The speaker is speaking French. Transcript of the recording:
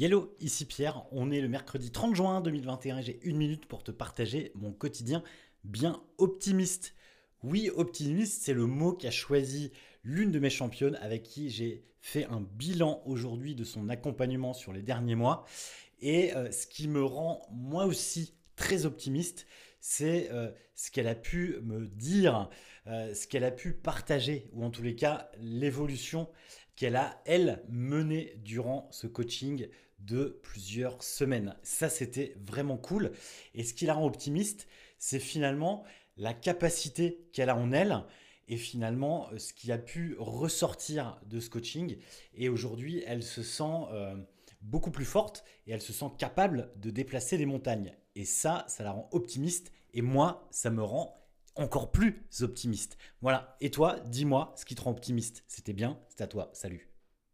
Hello, ici Pierre, on est le mercredi 30 juin 2021 et j'ai une minute pour te partager mon quotidien bien optimiste. Oui, optimiste, c'est le mot qu'a choisi l'une de mes championnes avec qui j'ai fait un bilan aujourd'hui de son accompagnement sur les derniers mois. Et euh, ce qui me rend moi aussi très optimiste, c'est euh, ce qu'elle a pu me dire, euh, ce qu'elle a pu partager, ou en tous les cas l'évolution qu'elle a, elle, menée durant ce coaching de plusieurs semaines. Ça, c'était vraiment cool. Et ce qui la rend optimiste, c'est finalement la capacité qu'elle a en elle et finalement euh, ce qui a pu ressortir de ce coaching. Et aujourd'hui, elle se sent beaucoup plus forte et elle se sent capable de déplacer les montagnes. Et ça, ça la rend optimiste et moi, ça me rend encore plus optimiste. Voilà. Et toi, dis-moi ce qui te rend optimiste. C'était bien, c'est à toi. Salut.